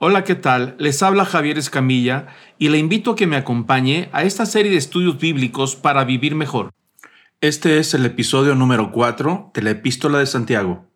Hola, ¿qué tal? Les habla Javier Escamilla y le invito a que me acompañe a esta serie de estudios bíblicos para vivir mejor. Este es el episodio número 4 de la Epístola de Santiago.